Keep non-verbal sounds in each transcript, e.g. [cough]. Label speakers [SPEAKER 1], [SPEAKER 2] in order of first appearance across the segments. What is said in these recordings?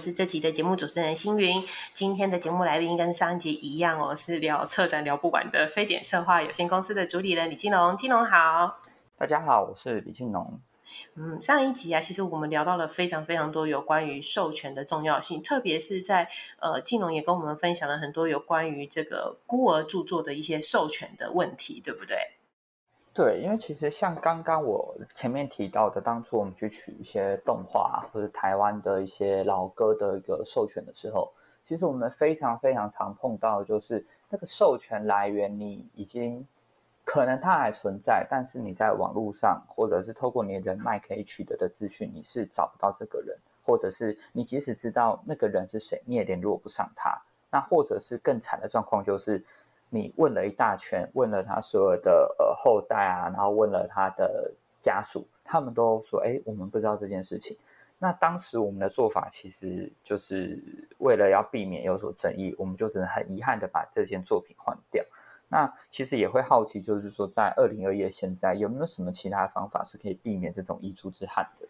[SPEAKER 1] 我是这集的节目主持人星云。今天的节目来宾跟上一集一样哦，是聊策展聊不完的非典策划有限公司的主理人李金龙。金龙好，
[SPEAKER 2] 大家好，我是李金龙。
[SPEAKER 1] 嗯，上一集啊，其实我们聊到了非常非常多有关于授权的重要性，特别是在呃，金龙也跟我们分享了很多有关于这个孤儿著作的一些授权的问题，对不对？
[SPEAKER 2] 对，因为其实像刚刚我前面提到的，当初我们去取一些动画或者台湾的一些老歌的一个授权的时候，其实我们非常非常常碰到，就是那个授权来源你已经可能它还存在，但是你在网络上或者是透过你人脉可以取得的资讯，你是找不到这个人，或者是你即使知道那个人是谁，你也联络不上他。那或者是更惨的状况就是。你问了一大圈，问了他所有的呃后代啊，然后问了他的家属，他们都说：“哎，我们不知道这件事情。”那当时我们的做法其实就是为了要避免有所争议，我们就只能很遗憾的把这件作品换掉。那其实也会好奇，就是说在二零二一现在有没有什么其他方法是可以避免这种遗珠之憾的？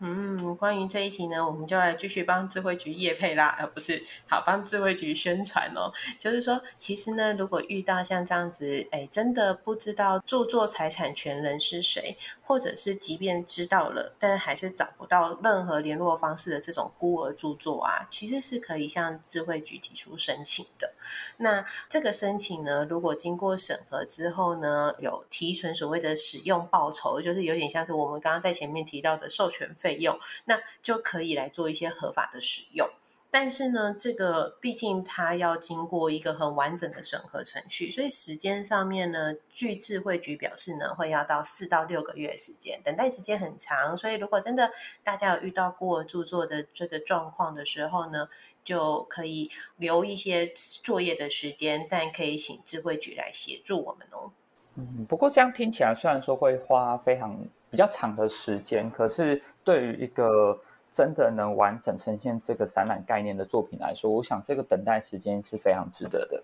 [SPEAKER 1] 嗯，关于这一题呢，我们就来继续帮智慧局业配啦，而不是好帮智慧局宣传哦。就是说，其实呢，如果遇到像这样子，哎，真的不知道著作财产权人是谁，或者是即便知道了，但还是找不到任何联络方式的这种孤儿著作啊，其实是可以向智慧局提出申请的。那这个申请呢，如果经过审核之后呢，有提存所谓的使用报酬，就是有点像是我们刚刚在前面提到的授权费。用，那就可以来做一些合法的使用。但是呢，这个毕竟它要经过一个很完整的审核程序，所以时间上面呢，据智慧局表示呢，会要到四到六个月时间，等待时间很长。所以如果真的大家有遇到过著作的这个状况的时候呢，就可以留一些作业的时间，但可以请智慧局来协助我们哦。
[SPEAKER 2] 嗯，不过这样听起来虽然说会花非常比较长的时间，可是。对于一个真的能完整呈现这个展览概念的作品来说，我想这个等待时间是非常值得的。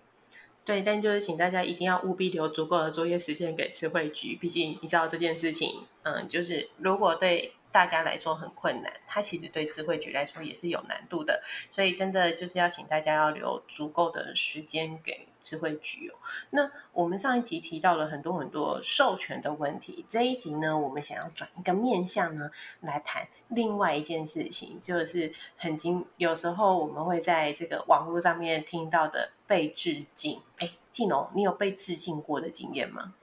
[SPEAKER 1] 对，但就是请大家一定要务必留足够的作业时间给智慧局，毕竟你知道这件事情，嗯，就是如果对大家来说很困难，它其实对智慧局来说也是有难度的，所以真的就是要请大家要留足够的时间给。智慧局哦，那我们上一集提到了很多很多授权的问题，这一集呢，我们想要转一个面向呢，来谈另外一件事情，就是很经有时候我们会在这个网络上面听到的被致敬。哎，季龙，你有被致敬过的经验吗？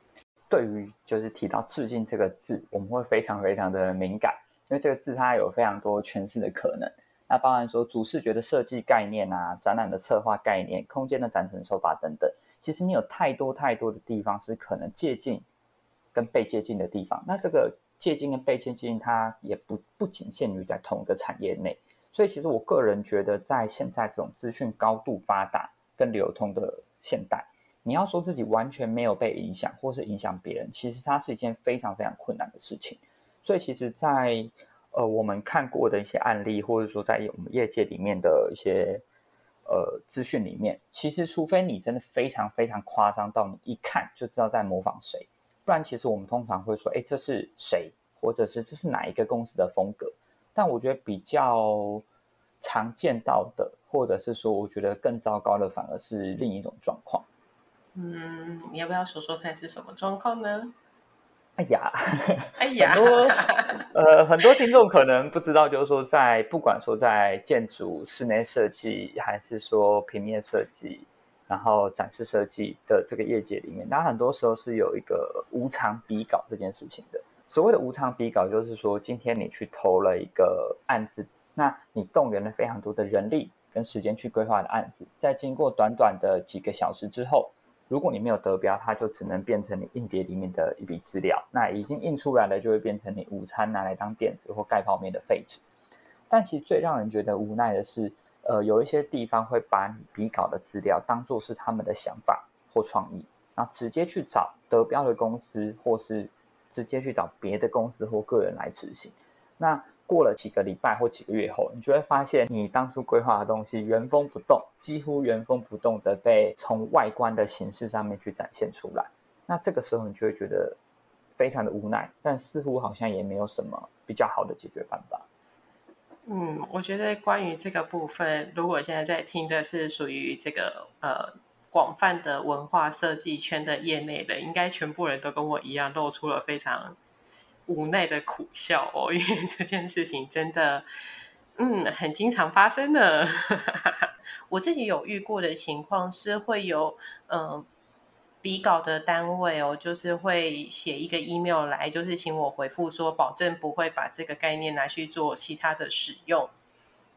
[SPEAKER 2] 对于就是提到致敬这个字，我们会非常非常的敏感，因为这个字它有非常多诠释的可能。那包含说主视觉的设计概念啊，展览的策划概念，空间的展陈手法等等。其实你有太多太多的地方是可能借鉴跟被借鉴的地方。那这个借鉴跟被借鉴，它也不不仅限于在同一个产业内。所以其实我个人觉得，在现在这种资讯高度发达跟流通的现代，你要说自己完全没有被影响，或是影响别人，其实它是一件非常非常困难的事情。所以其实，在呃，我们看过的一些案例，或者说在我们业界里面的一些呃资讯里面，其实除非你真的非常非常夸张到你一看就知道在模仿谁，不然其实我们通常会说，哎，这是谁，或者是这是哪一个公司的风格。但我觉得比较常见到的，或者是说我觉得更糟糕的，反而是另一种状况。
[SPEAKER 1] 嗯，你要不要说说看是什么状况呢？
[SPEAKER 2] 哎呀，[laughs] 哎呀，很多呃，很多听众可能不知道，就是说，在不管说在建筑、室内设计，还是说平面设计，然后展示设计的这个业界里面，它很多时候是有一个无偿比稿这件事情的。所谓的无偿比稿，就是说，今天你去投了一个案子，那你动员了非常多的人力跟时间去规划的案子，在经过短短的几个小时之后。如果你没有得标，它就只能变成你硬碟里面的一笔资料。那已经印出来了，就会变成你午餐拿来当垫子或盖泡面的废纸。但其实最让人觉得无奈的是，呃，有一些地方会把你笔稿的资料当做是他们的想法或创意，然后直接去找得标的公司，或是直接去找别的公司或个人来执行。那过了几个礼拜或几个月后，你就会发现你当初规划的东西原封不动，几乎原封不动的被从外观的形式上面去展现出来。那这个时候你就会觉得非常的无奈，但似乎好像也没有什么比较好的解决办法。
[SPEAKER 1] 嗯，我觉得关于这个部分，如果现在在听的是属于这个呃广泛的文化设计圈的业内的，应该全部人都跟我一样露出了非常无奈的苦笑 [laughs] 哦，因为这件事情真的，嗯，很经常发生的。[laughs] 我自己有遇过的情况是会有嗯。笔稿的单位哦，就是会写一个 email 来，就是请我回复说，保证不会把这个概念拿去做其他的使用。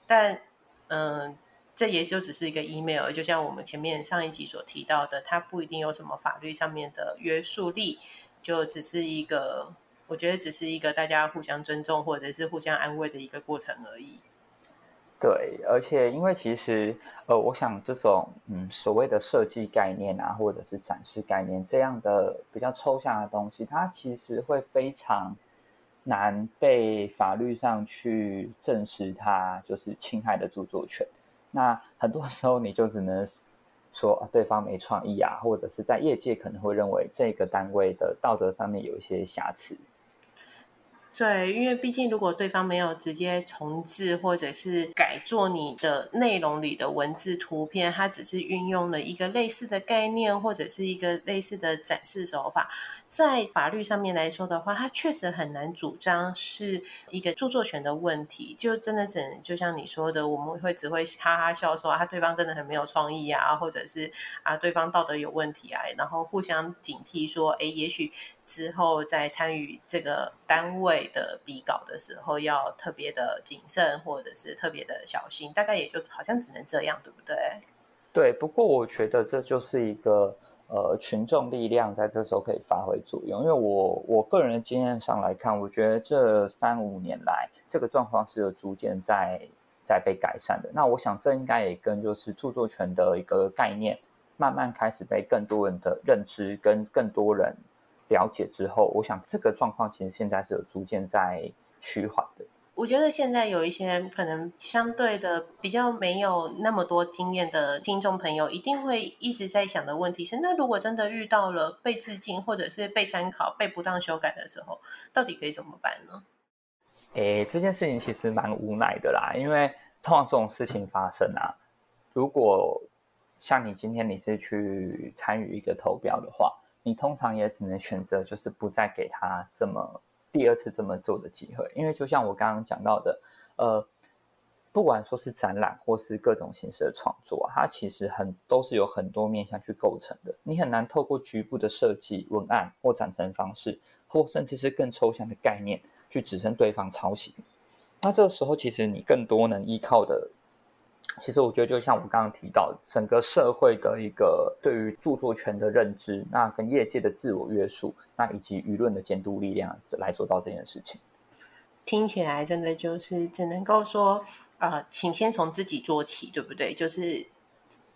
[SPEAKER 1] 但，嗯，这也就只是一个 email，就像我们前面上一集所提到的，它不一定有什么法律上面的约束力，就只是一个，我觉得只是一个大家互相尊重或者是互相安慰的一个过程而已。
[SPEAKER 2] 对，而且因为其实，呃，我想这种嗯所谓的设计概念啊，或者是展示概念这样的比较抽象的东西，它其实会非常难被法律上去证实它就是侵害的著作权。那很多时候你就只能说对方没创意啊，或者是在业界可能会认为这个单位的道德上面有一些瑕疵。
[SPEAKER 1] 对，因为毕竟如果对方没有直接重置或者是改做你的内容里的文字图片，他只是运用了一个类似的概念或者是一个类似的展示手法，在法律上面来说的话，他确实很难主张是一个著作权的问题。就真的只能就像你说的，我们会只会哈哈笑说他对方真的很没有创意啊，或者是啊对方道德有问题啊，然后互相警惕说，哎，也许。之后在参与这个单位的比稿的时候，要特别的谨慎，或者是特别的小心。大概也就好像只能这样，对不对？
[SPEAKER 2] 对。不过我觉得这就是一个呃群众力量在这时候可以发挥作用。因为我我个人的经验上来看，我觉得这三五年来这个状况是有逐渐在在被改善的。那我想这应该也跟就是著作权的一个概念慢慢开始被更多人的认知跟更多人。了解之后，我想这个状况其实现在是有逐渐在趋缓的。
[SPEAKER 1] 我觉得现在有一些可能相对的比较没有那么多经验的听众朋友，一定会一直在想的问题是：那如果真的遇到了被致敬或者是被参考、被不当修改的时候，到底可以怎么办呢？
[SPEAKER 2] 诶，这件事情其实蛮无奈的啦，因为通常这种事情发生啊，如果像你今天你是去参与一个投标的话。你通常也只能选择，就是不再给他这么第二次这么做的机会，因为就像我刚刚讲到的，呃，不管说是展览或是各种形式的创作，它其实很都是有很多面向去构成的，你很难透过局部的设计、文案或展陈方式，或甚至是更抽象的概念去指称对方抄袭。那这个时候，其实你更多能依靠的。其实我觉得，就像我刚刚提到，整个社会的一个对于著作权的认知，那跟业界的自我约束，那以及舆论的监督力量来做到这件事情。
[SPEAKER 1] 听起来真的就是只能够说，呃，请先从自己做起，对不对？就是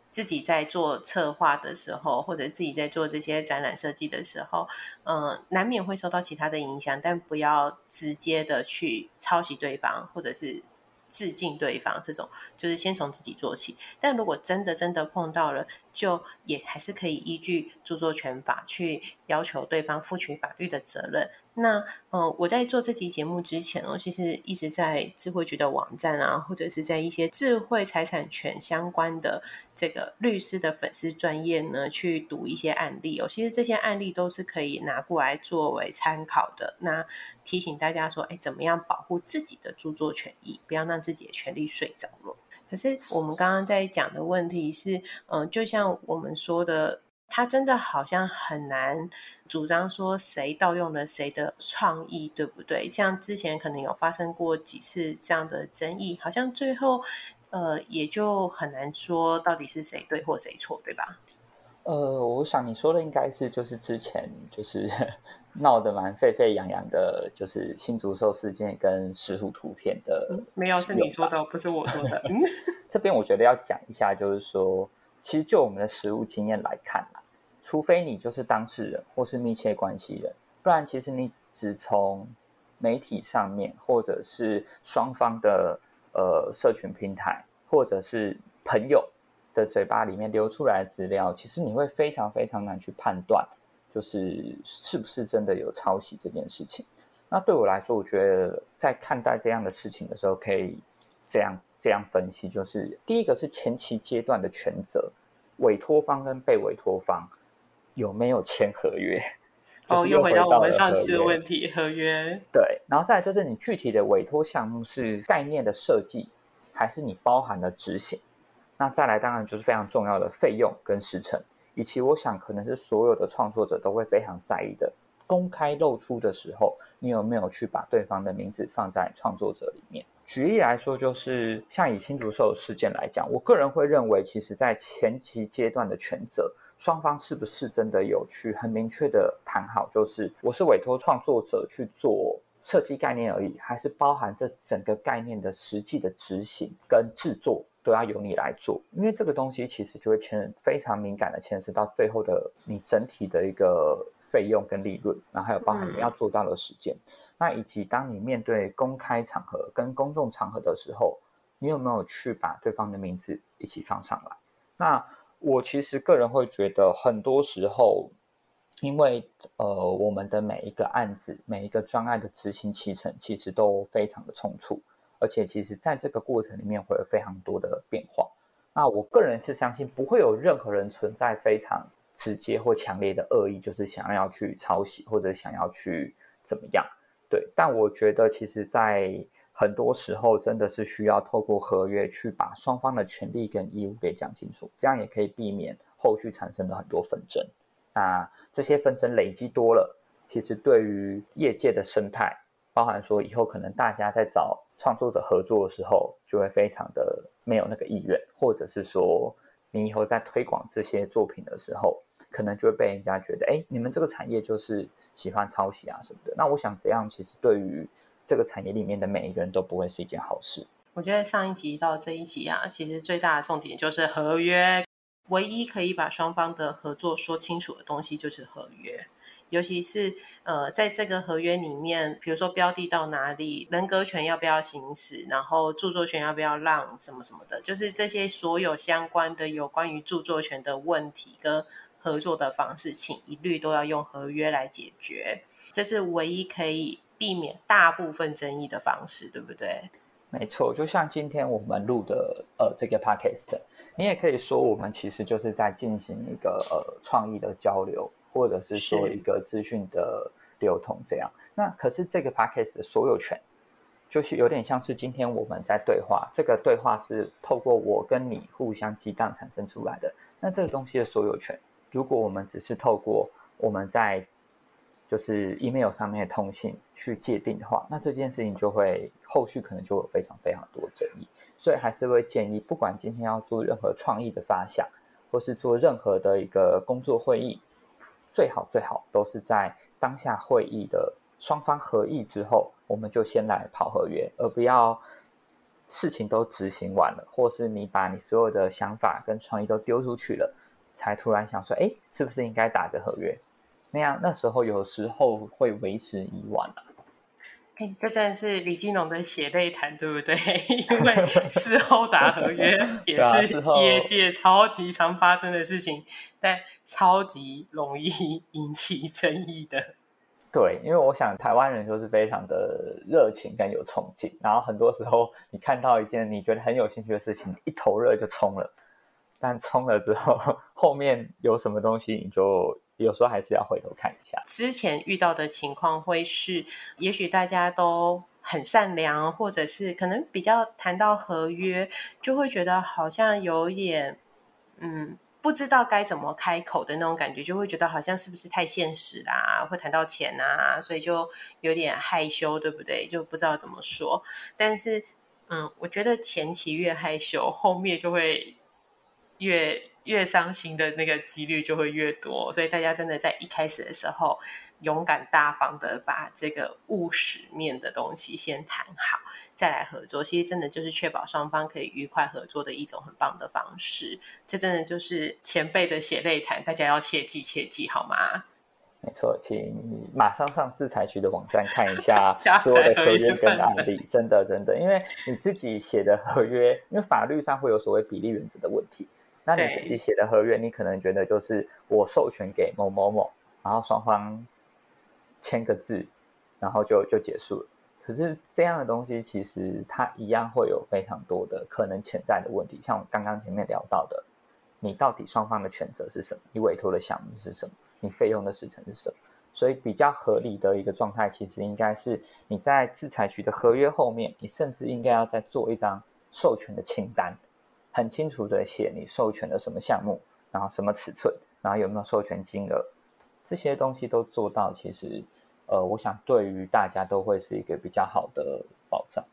[SPEAKER 1] 自己在做策划的时候，或者自己在做这些展览设计的时候，嗯，难免会受到其他的影响，但不要直接的去抄袭对方，或者是。致敬对方，这种就是先从自己做起。但如果真的真的碰到了，就也还是可以依据著作权法去要求对方负起法律的责任。那嗯，我在做这集节目之前，我其实一直在智慧局的网站啊，或者是在一些智慧财产权相关的这个律师的粉丝专业呢，去读一些案例哦。其实这些案例都是可以拿过来作为参考的。那提醒大家说，哎，怎么样保护自己的著作权益，不要让自己的权利睡着了。可是我们刚刚在讲的问题是，嗯，就像我们说的。他真的好像很难主张说谁盗用了谁的创意，对不对？像之前可能有发生过几次这样的争议，好像最后呃也就很难说到底是谁对或谁错，对吧？
[SPEAKER 2] 呃，我想你说的应该是就是之前就是 [laughs] 闹得蛮沸沸扬扬的，就是新竹兽事件跟石虎图片的，
[SPEAKER 1] 没有是你说的，不是我说的。[laughs]
[SPEAKER 2] 这边我觉得要讲一下，就是说。其实就我们的实物经验来看啊，除非你就是当事人或是密切关系人，不然其实你只从媒体上面或者是双方的呃社群平台或者是朋友的嘴巴里面流出来的资料，其实你会非常非常难去判断，就是是不是真的有抄袭这件事情。那对我来说，我觉得在看待这样的事情的时候，可以这样这样分析，就是第一个是前期阶段的权责，委托方跟被委托方有没有签合约？[laughs]
[SPEAKER 1] 哦，又回到我们上次的问题，合约。
[SPEAKER 2] 对，然后再来就是你具体的委托项目是概念的设计，还是你包含了执行？那再来当然就是非常重要的费用跟时程，以及我想可能是所有的创作者都会非常在意的，公开露出的时候，你有没有去把对方的名字放在创作者里面？举例来说，就是像以新竹兽事件来讲，我个人会认为，其实在前期阶段的权责。双方是不是真的有去很明确的谈好？就是我是委托创作者去做设计概念而已，还是包含这整个概念的实际的执行跟制作都要由你来做？因为这个东西其实就会牵非常敏感的牵涉到最后的你整体的一个费用跟利润，然后还有包含你要做到的时间，那以及当你面对公开场合跟公众场合的时候，你有没有去把对方的名字一起放上来？那。我其实个人会觉得，很多时候，因为呃，我们的每一个案子、每一个专案的执行期程，其实都非常的匆促，而且其实在这个过程里面会有非常多的变化。那我个人是相信，不会有任何人存在非常直接或强烈的恶意，就是想要去抄袭或者想要去怎么样。对，但我觉得其实，在很多时候真的是需要透过合约去把双方的权利跟义务给讲清楚，这样也可以避免后续产生的很多纷争。那这些纷争累积多了，其实对于业界的生态，包含说以后可能大家在找创作者合作的时候，就会非常的没有那个意愿，或者是说你以后在推广这些作品的时候，可能就会被人家觉得，哎，你们这个产业就是喜欢抄袭啊什么的。那我想这样其实对于这个产业里面的每一个人都不会是一件好事。
[SPEAKER 1] 我觉得上一集到这一集啊，其实最大的重点就是合约。唯一可以把双方的合作说清楚的东西就是合约，尤其是呃，在这个合约里面，比如说标的到哪里，人格权要不要行使，然后著作权要不要让，什么什么的，就是这些所有相关的有关于著作权的问题跟合作的方式，请一律都要用合约来解决。这是唯一可以。避免大部分争议的方式，对不对？
[SPEAKER 2] 没错，就像今天我们录的呃这个 podcast，你也可以说我们其实就是在进行一个呃创意的交流，或者是说一个资讯的流通这样。那可是这个 podcast 的所有权，就是有点像是今天我们在对话，这个对话是透过我跟你互相激荡产生出来的。那这个东西的所有权，如果我们只是透过我们在就是 email 上面的通信去界定的话，那这件事情就会后续可能就有非常非常多争议，所以还是会建议，不管今天要做任何创意的发想，或是做任何的一个工作会议，最好最好都是在当下会议的双方合意之后，我们就先来跑合约，而不要事情都执行完了，或是你把你所有的想法跟创意都丢出去了，才突然想说，哎，是不是应该打个合约？那样，那时候有时候会为时已晚了。
[SPEAKER 1] 哎，这真的是李金龙的血泪谈，对不对？[laughs] 因为事后打合约 [laughs] 也是业界超级常发生的事情，但超级容易引起争议的。
[SPEAKER 2] 对，因为我想台湾人就是非常的热情跟有冲劲，然后很多时候你看到一件你觉得很有兴趣的事情，一头热就冲了，但冲了之后，后面有什么东西你就。有时候还是要回头看一下。
[SPEAKER 1] 之前遇到的情况会是，也许大家都很善良，或者是可能比较谈到合约，就会觉得好像有点，嗯，不知道该怎么开口的那种感觉，就会觉得好像是不是太现实啦，会谈到钱啊，所以就有点害羞，对不对？就不知道怎么说。但是，嗯，我觉得前期越害羞，后面就会越。越伤心的那个几率就会越多，所以大家真的在一开始的时候，勇敢大方的把这个务实面的东西先谈好，再来合作。其实真的就是确保双方可以愉快合作的一种很棒的方式。这真的就是前辈的血泪谈，大家要切记切记好吗？
[SPEAKER 2] 没错，请马上上制裁局的网站看一下 [laughs] 所有的合约跟案例。真的真的，因为你自己写的合约，因为法律上会有所谓比例原则的问题。那你自己写的合约，你可能觉得就是我授权给某某某，然后双方签个字，然后就就结束了。可是这样的东西其实它一样会有非常多的可能潜在的问题，像我刚刚前面聊到的，你到底双方的权责是什么？你委托的项目是什么？你费用的时程是什么？所以比较合理的一个状态，其实应该是你在制裁局的合约后面，你甚至应该要再做一张授权的清单，很清楚的写你授权的什么项目，然后什么尺寸，然后有没有授权金额，这些东西都做到，其实，呃，我想对于大家都会是一个比较好的保障。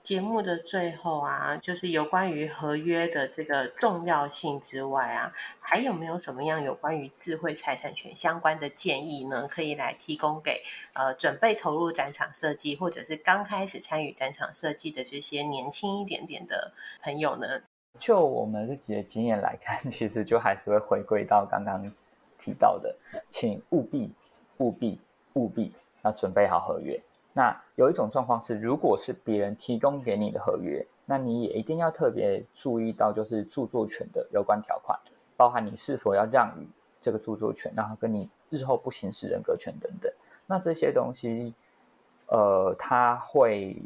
[SPEAKER 1] 节目的最后啊，就是有关于合约的这个重要性之外啊，还有没有什么样有关于智慧财产权相关的建议呢？可以来提供给呃准备投入展场设计，或者是刚开始参与展场设计的这些年轻一点点的朋友呢？
[SPEAKER 2] 就我们自己的经验来看，[laughs] 其实就还是会回归到刚刚提到的，请务必务必务必要准备好合约。那有一种状况是，如果是别人提供给你的合约，那你也一定要特别注意到，就是著作权的有关条款，包含你是否要让与这个著作权，然后跟你日后不行使人格权等等。那这些东西，呃，它会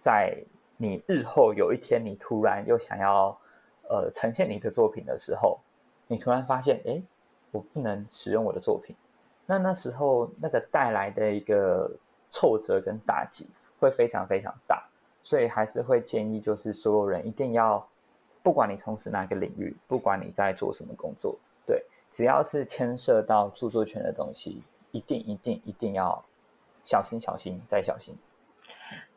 [SPEAKER 2] 在你日后有一天，你突然又想要呃呈现你的作品的时候，你突然发现，哎，我不能使用我的作品，那那时候那个带来的一个。挫折跟打击会非常非常大，所以还是会建议，就是所有人一定要，不管你从事哪个领域，不管你在做什么工作，对，只要是牵涉到著作权的东西，一定一定一定要小心小心再小心。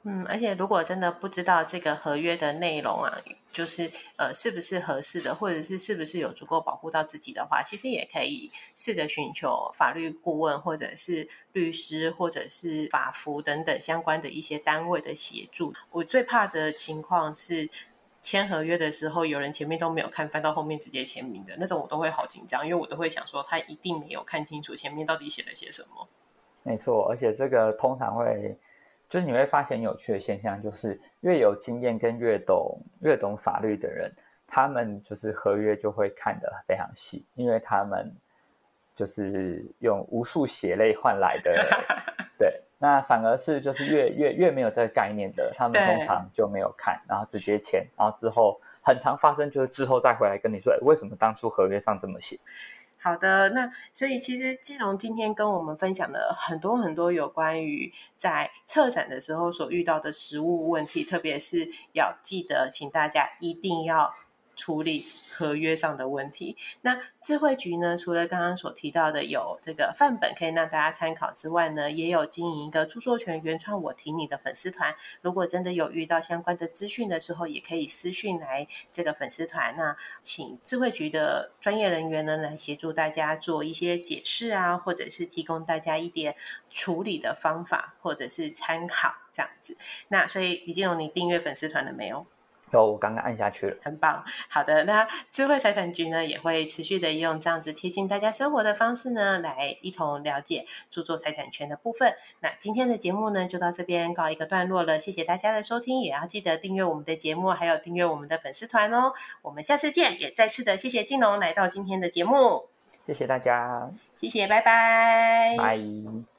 [SPEAKER 1] 嗯，而且如果真的不知道这个合约的内容啊，就是呃是不是合适的，或者是是不是有足够保护到自己的话，其实也可以试着寻求法律顾问，或者是律师，或者是法服等等相关的一些单位的协助。我最怕的情况是签合约的时候，有人前面都没有看，翻到后面直接签名的那种，我都会好紧张，因为我都会想说他一定没有看清楚前面到底写了些什么。
[SPEAKER 2] 没错，而且这个通常会。就是你会发现有趣的现象，就是越有经验跟越懂越懂法律的人，他们就是合约就会看得非常细，因为他们就是用无数血泪换来的。[laughs] 对，那反而是就是越越越没有这个概念的，他们通常就没有看，然后直接签，然后之后很常发生，就是之后再回来跟你说，为什么当初合约上这么写。
[SPEAKER 1] 好的，那所以其实金融今天跟我们分享了很多很多有关于在策展的时候所遇到的实物问题，特别是要记得，请大家一定要。处理合约上的问题。那智慧局呢？除了刚刚所提到的有这个范本可以让大家参考之外呢，也有经营一个著作权原创我提你的粉丝团。如果真的有遇到相关的资讯的时候，也可以私讯来这个粉丝团。那请智慧局的专业人员呢来协助大家做一些解释啊，或者是提供大家一点处理的方法，或者是参考这样子。那所以李金荣，你订阅粉丝团了没有有？
[SPEAKER 2] 我刚刚按下去了，
[SPEAKER 1] 很棒。好的，那智慧财产局呢也会持续的用这样子贴近大家生活的方式呢，来一同了解著作财产权的部分。那今天的节目呢就到这边告一个段落了，谢谢大家的收听，也要记得订阅我们的节目，还有订阅我们的粉丝团哦。我们下次见，也再次的谢谢金龙来到今天的节目，
[SPEAKER 2] 谢谢大家，
[SPEAKER 1] 谢谢，拜拜，
[SPEAKER 2] 拜。